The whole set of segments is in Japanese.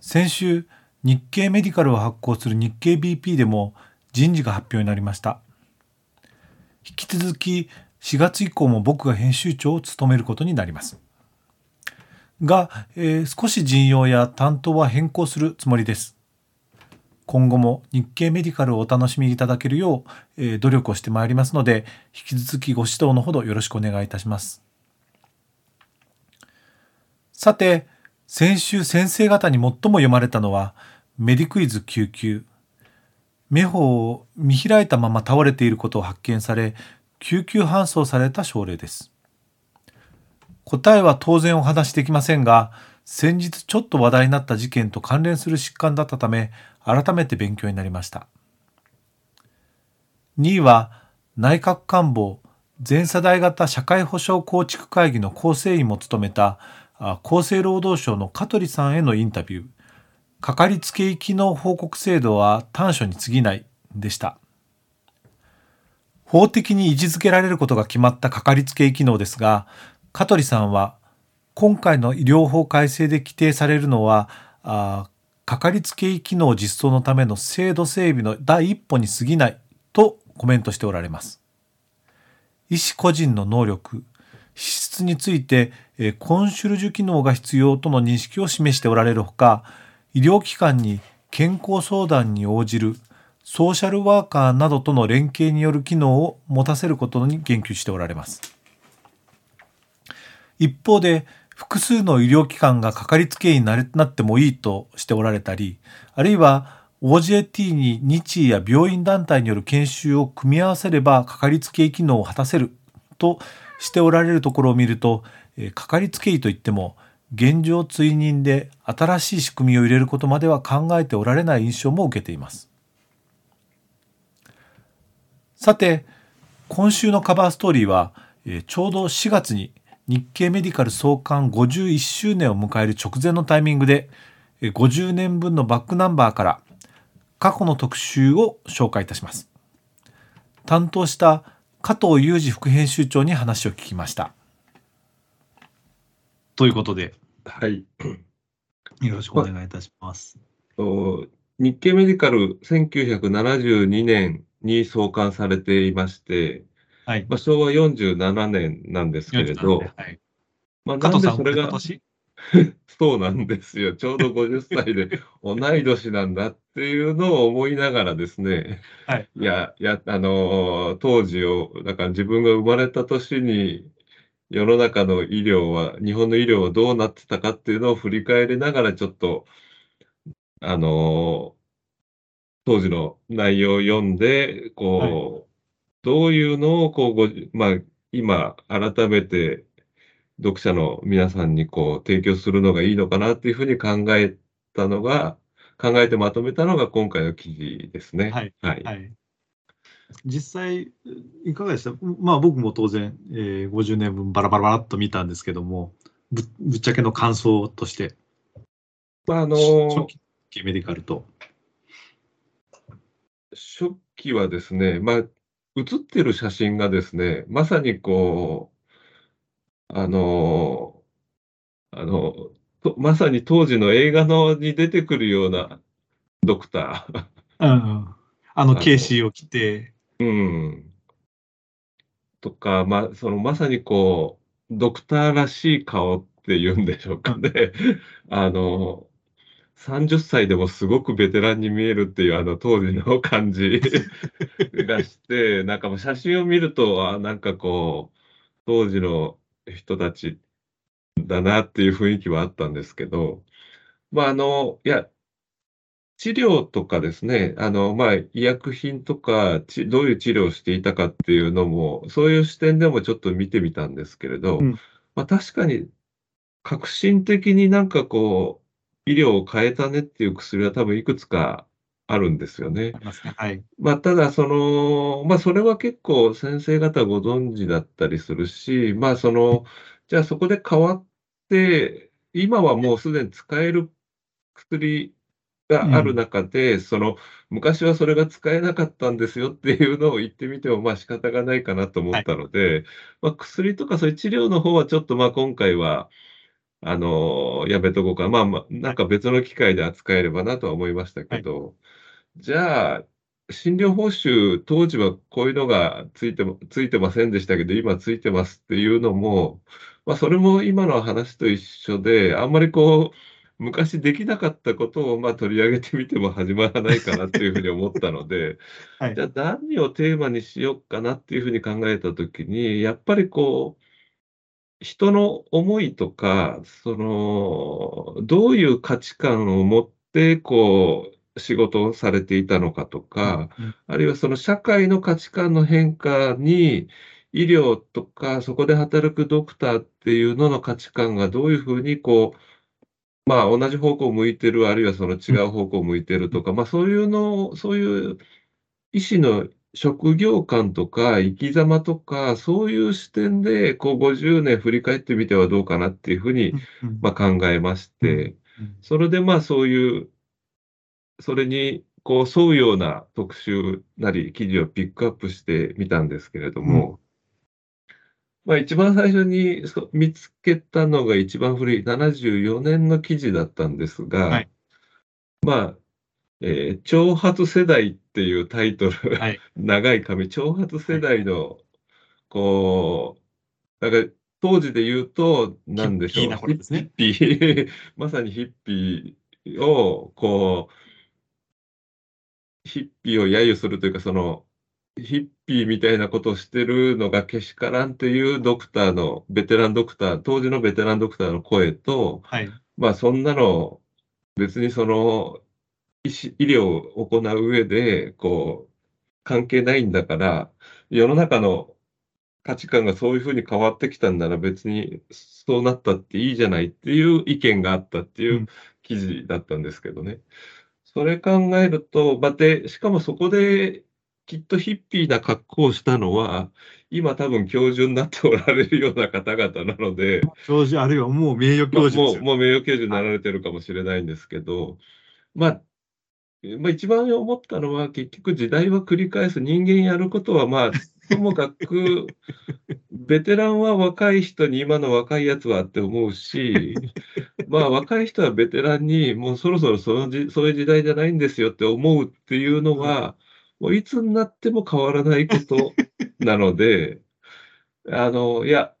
先週日経メディカルを発行する日経 BP でも人事が発表になりました。引き続き4月以降も僕が編集長を務めることになります。が、えー、少し陣容や担当は変更するつもりです。今後も日経メディカルをお楽しみいただけるよう、えー、努力をしてまいりますので引き続きご指導のほどよろしくお願いいたします。さて先週先生方に最も読まれたのはメディクイズ救急目方を見開いたまま倒れていることを発見され救急搬送された症例です。答えは当然お話しできませんが先日ちょっと話題になった事件と関連する疾患だったため改めて勉強になりました。2位は内閣官房全世代型社会保障構築会議の構成員も務めた厚生労働省の香取さんへのインタビュー。かかりつけ医機能報告制度は短所に過ぎないでした。法的に位置づけられることが決まったかかりつけ医機能ですが香取さんは今回の医療法改正で規定されるのはあかかりつけ医機能実装のための制度整備の第一歩に過ぎないとコメントしておられます。医師個人の能力資質についてコンシュルジュ機能が必要との認識を示しておられるほか医療機関に健康相談に応じるソーシャルワーカーなどとの連携による機能を持たせることに言及しておられます。一方で複数の医療機関がかかりつけ医になってもいいとしておられたりあるいは OJT に日医や病院団体による研修を組み合わせればかかりつけ医機能を果たせるとしておられるところを見るとえかかりつけ医といっても現状追認で新しい仕組みを入れることまでは考えておられない印象も受けています。さて今週のカバーストーリーはえちょうど4月に日経メディカル創刊51周年を迎える直前のタイミングで50年分のバックナンバーから過去の特集を紹介いたします。担当した加藤裕二副編集長に話を聞きましたということで、はい。よろしくお願いいたします。日経メディカル1972年に創刊されていまして、はい。まあ、昭和47年なんですけれど、はい。まあ、なんでそれが、そうなんですよ。ちょうど50歳で同い年なんだっていうのを思いながらですね、はい。いや、や、あの、当時を、だから自分が生まれた年に世の中の医療は、日本の医療はどうなってたかっていうのを振り返りながら、ちょっと、あの、当時の内容を読んで、こう、はい、どういうのを、こう、ごまあ、今、改めて読者の皆さんにこう提供するのがいいのかなっていうふうに考えたのが、考えてまとめたのが今回の記事ですね。はい。はい、はい実際、いかがでした？まあ僕も当然、えー、50年分バラバラバラっと見たんですけども、ぶぶっちゃけの感想として。まあ、あのー、初期メディカルと。初期はですね、まあ、写ってる写真がですね、まさにこう、あのー、あの、まさに当時の映画のに出てくるようなドクター。うん、あの、ケーシーを着て。うん。とか、まあ、そのまさにこう、ドクターらしい顔っていうんでしょうかね。あの、30歳でもすごくベテランに見えるっていうあの当時の感じがして、なんかもう写真を見ると、あなんかこう、当時の人たちだなっていう雰囲気はあったんですけど、まああの、いや、治療とかですね、あの、まあ、医薬品とか、ちどういう治療をしていたかっていうのも、そういう視点でもちょっと見てみたんですけれど、うん、まあ、確かに革新的になんかこう、医療を変えたねっていう薬は多分いくつかあるんですよね。はい。まあ、ただ、その、まあ、それは結構先生方ご存知だったりするし、まあ、その、じゃあそこで変わって、今はもうすでに使える薬がある中で、うん、その、昔はそれが使えなかったんですよっていうのを言ってみても、まあ仕方がないかなと思ったので、はい、まあ、薬とかそういう治療の方はちょっとまあ今回は、あの、やめとこうか。まあまあ、なんか別の機会で扱えればなとは思いましたけど、はい、じゃあ、診療報酬、当時はこういうのがついてついてませんでしたけど、今ついてますっていうのも、まあ、それも今の話と一緒で、あんまりこう、昔できなかったことをまあ取り上げてみても始まらないかなっていうふうに思ったので、はい、じゃあ何をテーマにしようかなっていうふうに考えたときに、やっぱりこう、人の思いとか、その、どういう価値観を持って、こう、仕事をされていたのかとか、うんうん、あるいはその社会の価値観の変化に、医療とか、そこで働くドクターっていうのの価値観がどういうふうにこう、まあ、同じ方向を向いてる、あるいはその違う方向を向いてるとか、まあ、そういうのそういう医師の職業観とか生き様とか、そういう視点で、こう50年振り返ってみてはどうかなっていうふうに、まあ、考えまして、それでまあそういう、それにこう沿うような特集なり記事をピックアップしてみたんですけれども、まあ、一番最初に見つけたのが一番古い74年の記事だったんですが、はい、まあ、えー、挑発世代っていうタイトル、はい、長い紙、挑発世代の、こう、なんか当時で言うと、なんでしょう、ヒッピー、まさにヒッピーを、こう、ヒッピーを揶揄するというか、その、ヒッピーみたいなことをしてるのがけしからんっていうドクターの、ベテランドクター、当時のベテランドクターの声と、はい、まあそんなの、別にその医療を行う上で、こう、関係ないんだから、世の中の価値観がそういうふうに変わってきたんなら別にそうなったっていいじゃないっていう意見があったっていう記事だったんですけどね。それ考えると、まて、しかもそこできっとヒッピーな格好をしたのは、今多分教授になっておられるような方々なので、教授、あるいはもう名誉教授もうもう名誉教授になられてるかもしれないんですけど、まあ、まあ、一番思ったのは、結局時代は繰り返す人間やることは、まあ、ともかく、ベテランは若い人に今の若いやつはって思うし、まあ若い人はベテランにもうそろそろそのじそういう時代じゃないんですよって思うっていうのは、もういつになっても変わらないこと なので、あの、いや、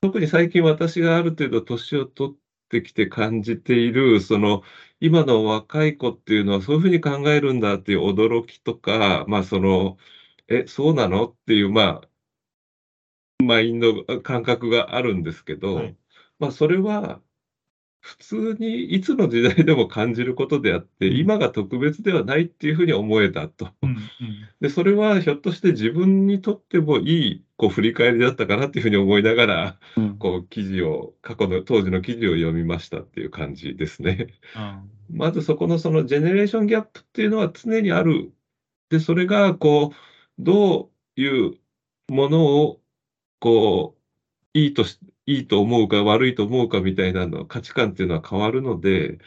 特に最近私がある程度年を取ってきて感じている、その、今の若い子っていうのはそういうふうに考えるんだっていう驚きとか、まあその、え、そうなの？っていう、まあ、マインド、感覚があるんですけど、はい、まあそれは、普通にいつの時代でも感じることであって、今が特別ではないっていうふうに思えたと。うんうん、で、それはひょっとして自分にとってもいいこう振り返りだったかなっていうふうに思いながら、うん、こう記事を、過去の当時の記事を読みましたっていう感じですね。うん、まずそこのそのジェネレーションギャップっていうのは常にある。で、それがこう、どういうものをこう、いいとしいいと思うか悪いと思うかみたいなの価値観っていうのは変わるので、うん、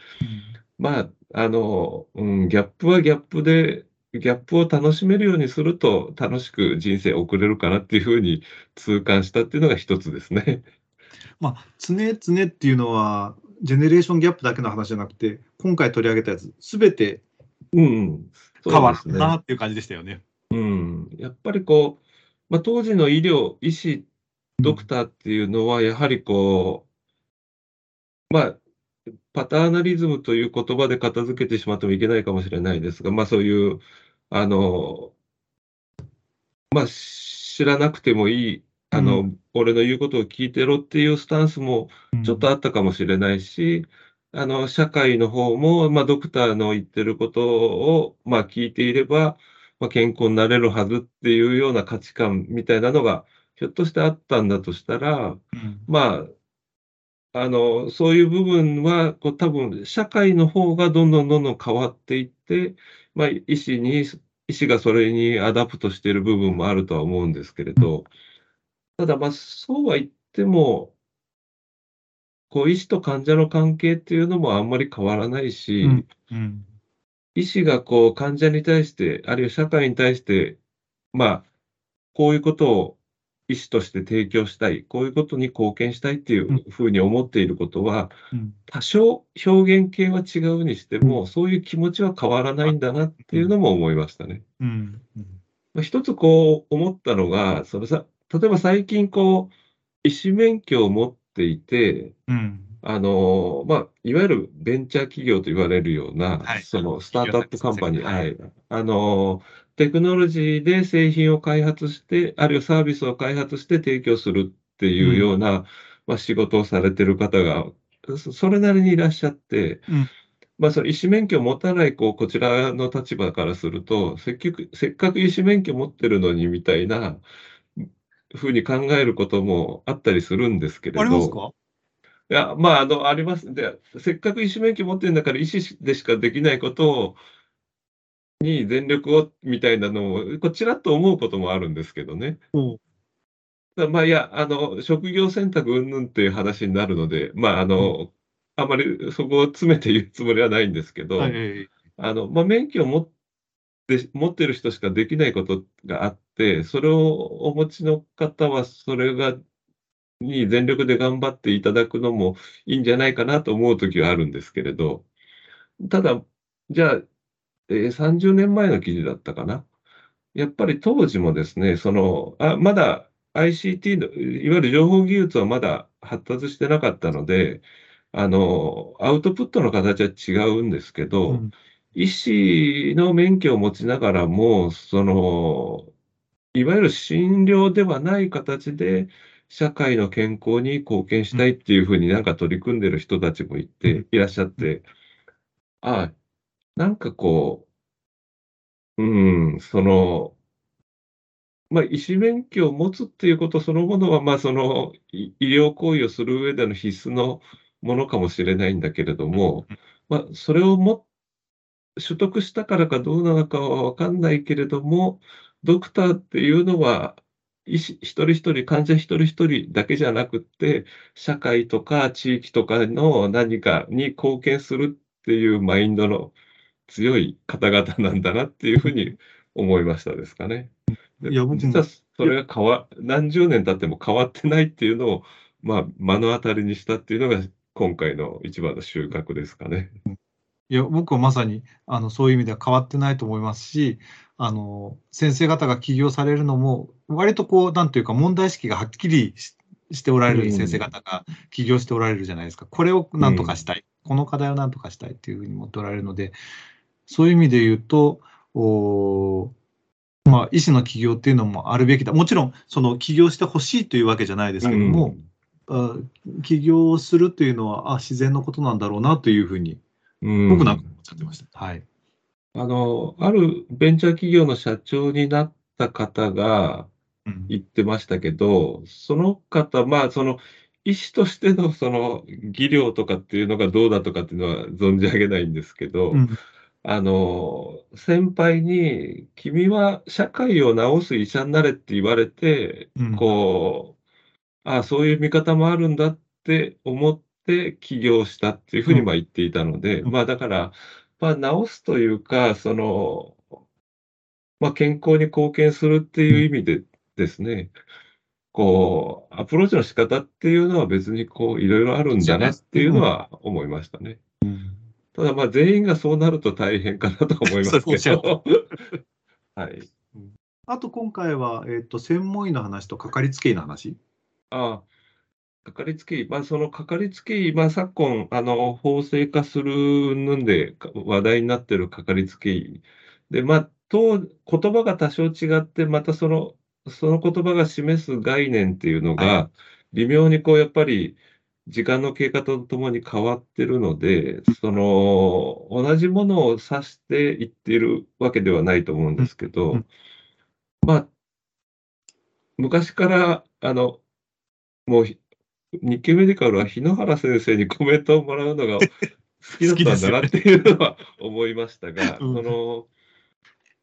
まあ、あの、うん、ギャップはギャップで、ギャップを楽しめるようにすると楽しく人生を送れるかなっていうふうに痛感したっていうのが一つですね。まあ、常々っていうのは、ジェネレーションギャップだけの話じゃなくて、今回取り上げたやつ、すべて変わったなっていう感じでしたよね。うん、やっぱりこう、まあ、当時の医療、医師ドクターっていうのは、やはりこう、まあ、パターナリズムという言葉で片付けてしまってもいけないかもしれないですが、まあそういう、あの、まあ知らなくてもいい、あの、うん、俺の言うことを聞いてろっていうスタンスもちょっとあったかもしれないし、うん、あの、社会の方も、まあドクターの言ってることを、まあ聞いていれば、まあ、健康になれるはずっていうような価値観みたいなのが、ひょっとしてあったんだとしたら、うん、まあ、あの、そういう部分は、こう多分社会の方がどんどんどんどん変わっていって、まあ、医師に医師がそれに adapt している部分もあるとは思うんですけれど、ただ、まあ、そうは言っても、こう医師と患者の関係っていうのもあんまり変わらないし、うん。うん、医師がこう患者に対して、あるいは社会に対して、まあ、こういうことを医師として提供したい、こういうことに貢献したいっていうふうに思っていることは、うん、多少表現形は違うにしても、うん、そういう気持ちは変わらないんだなっていうのも思いましたね。うん、まあ、一つこう思ったのが、そのさ例えば最近こう、医師免許を持っていて、あのまあ、いわゆるベンチャー企業と言われるような、はい、そのスタートアップカンパニー、はい、あのテクノロジーで製品を開発して、あるいはサービスを開発して提供するっていうような、うん、まあ、仕事をされてる方が、それなりにいらっしゃって、うん、まあ、その医師免許を持たないこうこちらの立場からすると、せっせっかく医師免許持ってるのにみたいなふうに考えることもあったりするんですけれど。ありますか？いや、まあ、あの、あります。で、せっかく医師免許持ってるんだから、医師でしかできないことを、に全力をみたいなのを、こちらと思うこともあるんですけどね。うんだまあ、いや、あの、職業選択云々っていう話になるので、まあ、あの、うん、あまりそこを詰めて言うつもりはないんですけど、はい、あの、まあ、免許を持って、持ってる人しかできないことがあって、それをお持ちの方は、それがに全力で頑張っていただくのもいいんじゃないかなと思うときはあるんですけれど、ただ、じゃあ、えー、30年前の記事だったかな。やっぱり当時もですね、その、あまだ ICT の、いわゆる情報技術はまだ発達してなかったので、あの、アウトプットの形は違うんですけど、うん、医師の免許を持ちながらも、その、いわゆる診療ではない形で、社会の健康に貢献したいっていうふうになんか取り組んでる人たちもいて、いらっしゃって、ああ、なんかこう、うん、その、まあ、医師免許を持つっていうことそのものは、まあ、その医療行為をする上での必須のものかもしれないんだけれども、まあ、それをも取得したからかどうなのかは分かんないけれども、ドクターっていうのは、医師一人一人、患者一人一人だけじゃなくって、社会とか地域とかの何かに貢献するっていうマインドの強い方々なんだなっていうふうに思いましたですかね。いや実はそれが変わ何十年経っても変わってないっていうのを、まあ、目の当たりにしたっていうのが今回の一番の収穫ですかね。いや僕はまさにあのそういう意味では変わってないと思いますし、あの先生方が起業されるのも、割とこう、なんというか、問題意識がはっきりしておられる先生方が起業しておられるじゃないですか、これをなんとかしたい、この課題をなんとかしたいっていうふうに思っておられるので、そういう意味で言うと、おまあ、医師の起業っていうのもあるべきだ、もちろん、その起業してほしいというわけじゃないですけども、うん、起業するというのはあ自然のことなんだろうなというふうに、僕なんか思っちゃってました。はいあの、あるベンチャー企業の社長になった方が言ってましたけど、うん、その方、まあ、その、医師としてのその技量とかっていうのがどうだとかっていうのは存じ上げないんですけど、うん、あの、先輩に、君は社会を治す医者になれって言われて、うん、こう、ああ、そういう見方もあるんだって思って起業したっていうふうにまあ言っていたので、まあだから、まあ、治すというか、その、まあ、健康に貢献するっていう意味でですね、こう、アプローチの仕方っていうのは別にこう、いろいろあるんだなっていうのは思いましたね。うん、ただ、まあ、全員がそうなると大変かなと思いますけど。はい。あと今回は、えっ、ー、と、専門医の話とかかりつけ医の話ああ、かかりつけ医、まあ、そのかかりつけ医、まあ、昨今、あの、法制化するんで話題になってるかかりつけ医。で、まあ、と、言葉が多少違って、またその、その言葉が示す概念っていうのが、微妙にこう、やっぱり、時間の経過とともに変わってるので、その、同じものを指していっているわけではないと思うんですけど、まあ、昔から、あの、もう日経メディカルは日野原先生にコメントをもらうのが好きだったんだなっていうのは思いましたが、うん、その、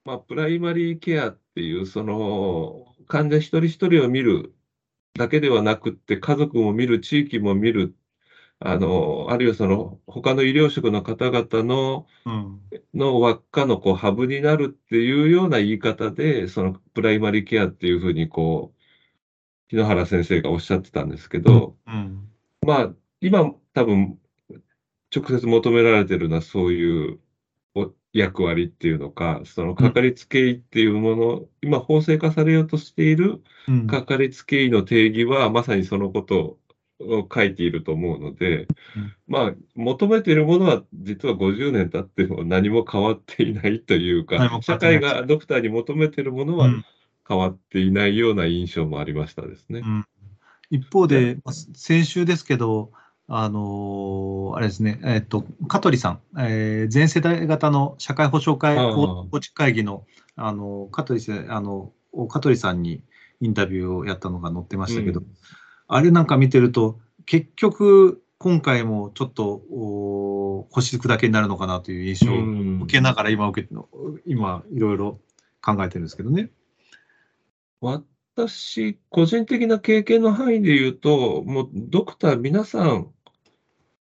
まあ、プライマリーケアっていう、その、患者一人一人を見るだけではなくって、家族も見る、地域も見る、あの、あるいはその、他の医療職の方々の、うん、の輪っかのこうハブになるっていうような言い方で、そのプライマリーケアっていうふうにこう、日野原先生がおっしゃってたんですけど、うん、まあ、今多分、直接求められてるのはそういう役割っていうのか、そのかかりつけ医っていうもの、うん、今法制化されようとしているかかりつけ医の定義は、まさにそのことを書いていると思うので、うん、まあ、求めているものは実は50年経っても何も変わっていないというか、社会がドクターに求めているものは変わっていないような印象もありましたですね。うん、一方で、先週ですけど、あのー、あれですね、えっ、と、香取さん、えー、全世代型の社会保障会構築会議の、あの、香取さん、あの、香取さんにインタビューをやったのが載ってましたけど、うん、あれなんか見てると、結局、今回もちょっと星砕けになるのかなという印象を受けながら今受け、今、いろいろ考えてるんですけどね。私、個人的な経験の範囲で言うと、もうドクター皆さん、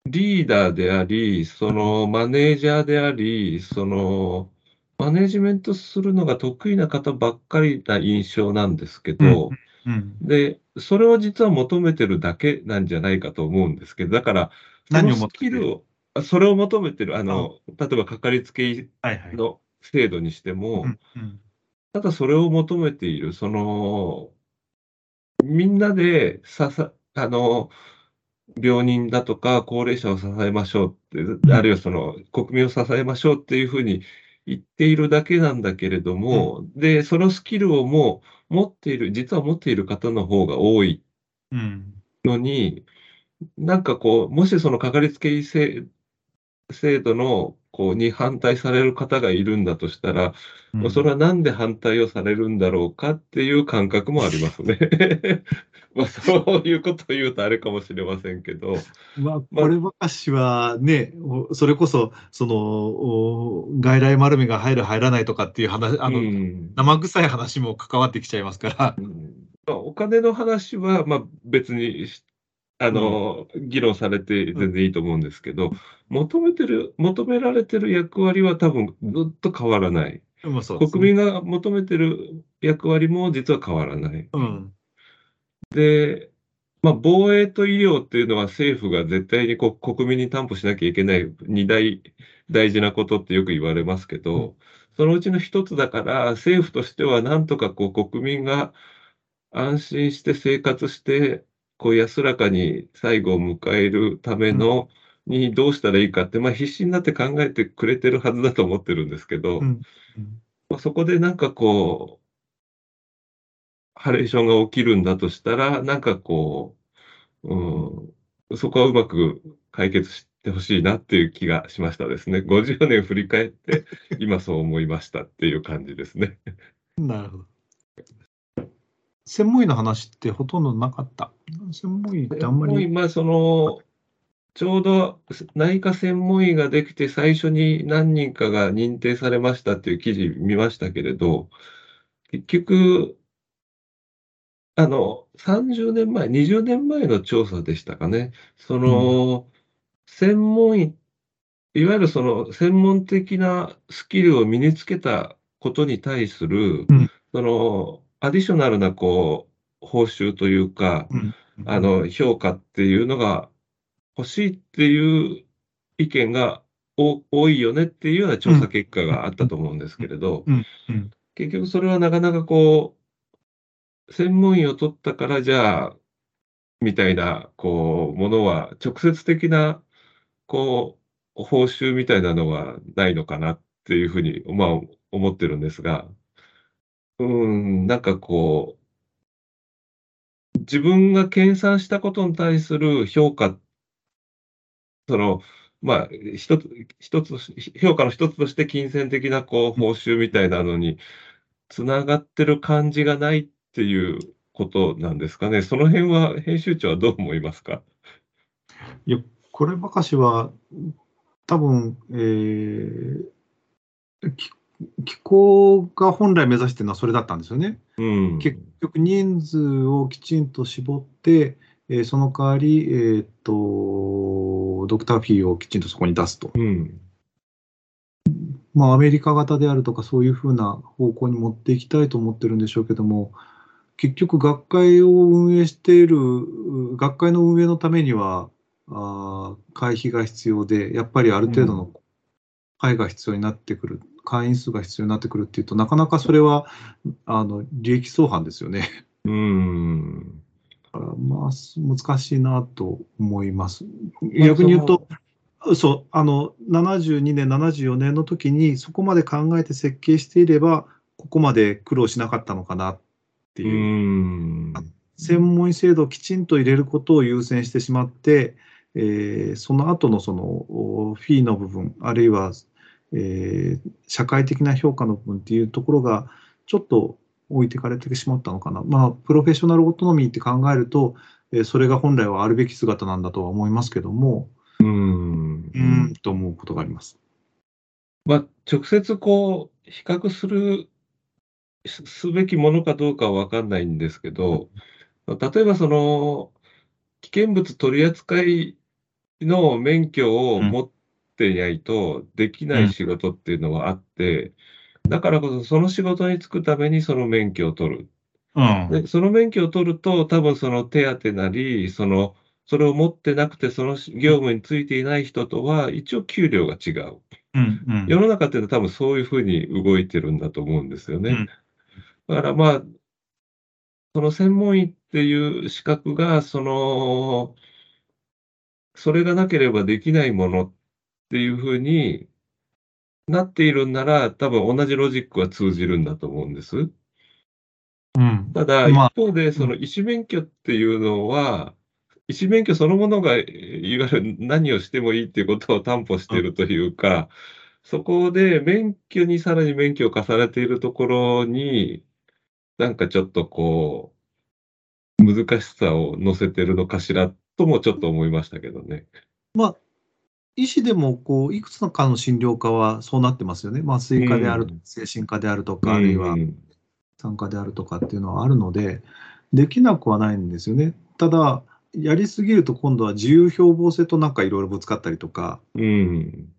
リーダーであり、そのマネージャーであり、そのマネジメントするのが得意な方ばっかりな印象なんですけど、うんうん、で、それを実は求めてるだけなんじゃないかと思うんですけど、だから、そのスキルを、それを求めてる、あの、例えばかかりつけの制度にしても、ただそれを求めている、その、みんなでささ、あの、病人だとか高齢者を支えましょうって、あるいはその国民を支えましょうっていうふうに言っているだけなんだけれども、うん、で、そのスキルをもう持っている、実は持っている方の方が多いのに、うん、なんかこう、もしそのかかりつけ医制度のこうに反対される方がいるんだとしたら、うん、それはなんで反対をされるんだろうかっていう感覚もありますね。まあそういうことを言うとあれかもしれませんけど。まあ、これ私はね、それこそ、その、外来丸みが入る、入らないとかっていう話、あの、うん、生臭い話も関わってきちゃいますから。うん、まあ、お金の話は、まあ別にあの、うん、議論されて全然いいと思うんですけど、うん、求めてる、求められてる役割は多分ずっと変わらない。まあね、国民が求めてる役割も実は変わらない。うん、で、まあ、防衛と医療っていうのは政府が絶対にこ国民に担保しなきゃいけない二大大事なことってよく言われますけど、うん、そのうちの一つだから政府としてはなんとかこう国民が安心して生活してこう安らかに最後を迎えるための、にどうしたらいいかって、まあ、必死になって考えてくれてるはずだと思ってるんですけど、うん、まあ、そこでなんかこう、ハレーションが起きるんだとしたら、なんかこう、うん、そこはうまく解決してほしいなっていう気がしましたですね。50年振り返って、今そう思いましたっていう感じですね。なるほど。専門医の話ってほとんどなかった。専門医ってあんまり。まあ、その、ちょうど内科専門医ができて最初に何人かが認定されましたっていう記事見ましたけれど、結局、あの、30年前、20年前の調査でしたかね。その、うん、専門医、いわゆるその専門的なスキルを身につけたことに対する、うん、その、アディショナルな、こう、報酬というか、うん、あの、評価っていうのが欲しいっていう意見が多いよねっていうような調査結果があったと思うんですけれど、結局それはなかなかこう、専門医を取ったからじゃあ、みたいな、こう、ものは、直接的な、こう、報酬みたいなのはないのかなっていうふうに、まあ、思ってるんですが、うん、なんかこう、自分が研鑽したことに対する評価、その、まあ、一つ、一つ、評価の一つとして金銭的なこう報酬みたいなのにつながってる感じがないっていうことなんですかね。その辺は編集長はどう思いますか？いや、こればかしは、多分、えー、機構が本来目指しているのはそれだったんですよね。うん、結局、人数をきちんと絞って、えー、その代わり、えー、っと、ドクターフィーをきちんとそこに出すと。うんまあ、アメリカ型であるとか、そういうふうな方向に持っていきたいと思ってるんでしょうけども、結局、学会を運営している、学会の運営のためには、あ会費が必要で、やっぱりある程度の会が必要になってくる、会員数が必要になってくるっていうと、なかなかそれはあの利益相反ですよね。うんまあ、難しいなと思います。逆に言うと、そう、あの、72年、74年の時に、そこまで考えて設計していれば、ここまで苦労しなかったのかなっていう。う専門医制度をきちんと入れることを優先してしまって、えー、その後のそのフィーの部分、あるいは、えー、社会的な評価の部分っていうところが、ちょっと置いてかれてしまったのかな。まあ、プロフェッショナルオートノミーって考えると、えー、それが本来はあるべき姿なんだとは思いますけども、うん、うんと思うことがあります。まあ、直接こう、比較する、すべきものかどうかは分かんないんですけど、例えばその、危険物取扱の免許を持っていないとできない仕事っていうのはあって、だからこそその仕事に就くためにその免許を取る。うん、でその免許を取ると、多分その手当なり、そのそれを持ってなくて、その業務についていない人とは、一応給料が違う。うんうん、世の中っていうのは多分そういうふうに動いてるんだと思うんですよね。うん、だからまあ、その専門医っていう資格が、その、それがなければできないものっていうふうになっているんなら、多分同じロジックは通じるんだと思うんです。うん、ただ、一方で、その医師免許っていうのは、医師免許そのものが、いわゆる何をしてもいいっていうことを担保しているというか、そこで免許にさらに免許を重ねているところに、なんかちょっとこう、難しさを乗せてるのかしらともちょっと思いましたけどね。まあ、医師でもこういくつの科の診療科はそうなってますよね。麻酔科である、うん、精神科であるとか、あるいは産科であるとかっていうのはあるので、できなくはないんですよね。ただ、やりすぎると今度は自由標榜性となんかいろいろぶつかったりとか、うん、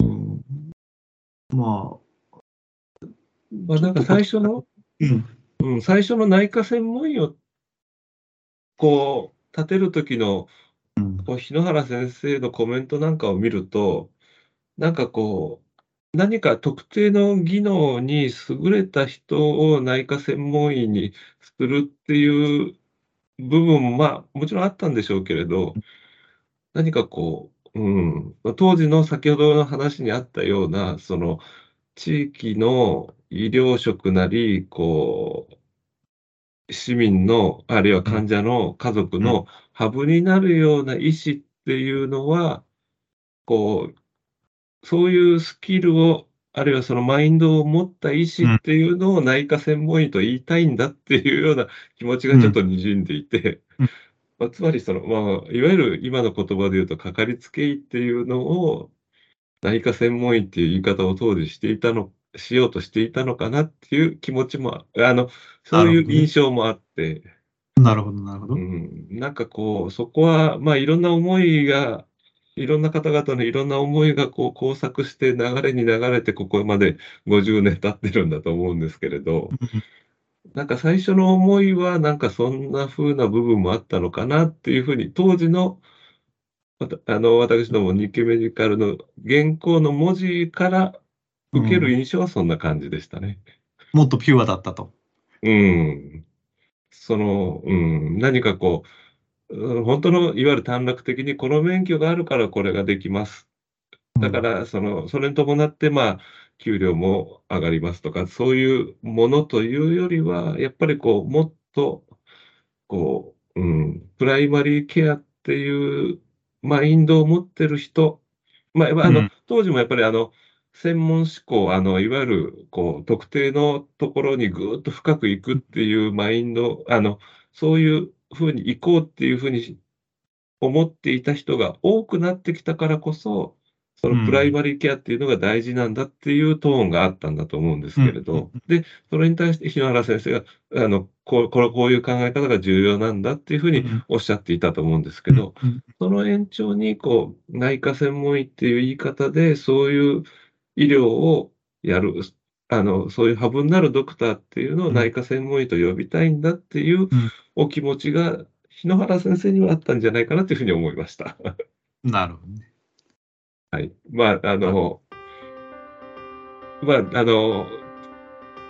うん、まあ、まあ、なんか最初の、うん、うん、最初の内科専門医をこう立てる時の、こう日野原先生のコメントなんかを見ると、なんかこう、何か特定の技能に優れた人を内科専門医にするっていう部分も、まあ、もちろんあったんでしょうけれど、何かこう、うん、当時の先ほどの話にあったような、その、地域の医療職なり、こう、市民の、あるいは患者の家族のハブになるような医師っていうのは、こう、そういうスキルを、あるいはそのマインドを持った医師っていうのを内科専門医と言いたいんだっていうような気持ちがちょっと滲んでいて、まあ、つまりその、まあ、いわゆる今の言葉で言うと、かかりつけ医っていうのを、内科専門医っていう言い方を当時していたの、しようとしていたのかなっていう気持ちも、あの、そういう印象もあって。なるほど、なるほど。うん、なんかこう、そこは、まあ、いろんな思いがいろんな方々のいろんな思いがこう交錯して流れに流れてここまで50年経ってるんだと思うんですけれど、なんか最初の思いはなんかそんな風な部分もあったのかなっていうふうに当時のあの私ども日経メディカルの原稿の文字から受ける印象はそんな感じでしたね。うん、もっとピュアだったと。うん。その、うん、何かこう、本当のいわゆる短絡的にこの免許があるからこれができます。だから、その、それに伴って、まあ、給料も上がりますとか、そういうものというよりは、やっぱりこう、もっと、こう、うん、プライマリーケアっていうマインドを持ってる人、まあ、あの、当時もやっぱりあの、専門志向、あの、いわゆる、こう、特定のところにぐーっと深く行くっていうマインド、あの、そういうふうに行こうっていうふうに思っていた人が多くなってきたからこそ、そのプライマリーケアっていうのが大事なんだっていうトーンがあったんだと思うんですけれど、で、それに対して日野原先生が、あの、こう、これこういう考え方が重要なんだっていうふうにおっしゃっていたと思うんですけど、その延長に、こう、内科専門医っていう言い方で、そういう医療をやる、あの、そういうハブになるドクターっていうのを内科専門医と呼びたいんだっていうお気持ちが、日野原先生にはあったんじゃないかなというふうに思いました。なるほどね。はい。まあ、あの、まあ、あの、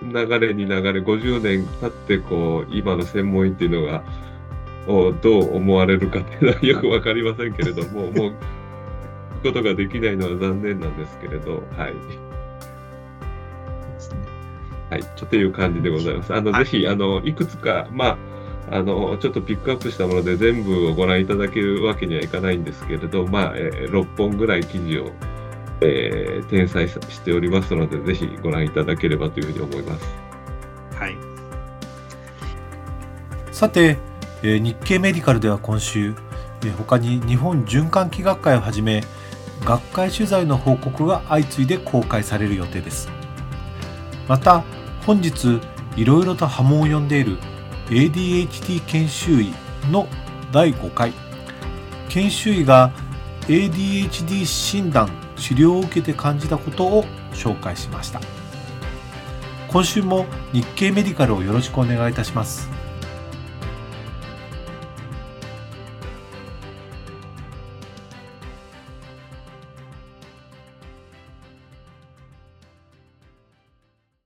流れに流れ、50年経って、こう、今の専門医っていうのが、をどう思われるかっていうのはよくわかりませんけれども、もう、ことができないのは残念なんですけれど、はい。はい、という感じでございます。あの、ぜひ、あの、いくつか、まあ、あのちょっとピックアップしたもので全部をご覧いただけるわけにはいかないんですけれど、まあえー、6本ぐらい記事を、えー、転載しておりますので、ぜひご覧いただければというふうに思います。はい、さて、えー、日経メディカルでは今週、えー、他に日本循環器学会をはじめ学会取材の報告が相次いで公開される予定です。また本日いろいろと波紋を呼んでいる ADHD 研修医の第5回。研修医が ADHD 診断治療を受けて感じたことを紹介しました。今週も日経メディカルをよろしくお願いいたします。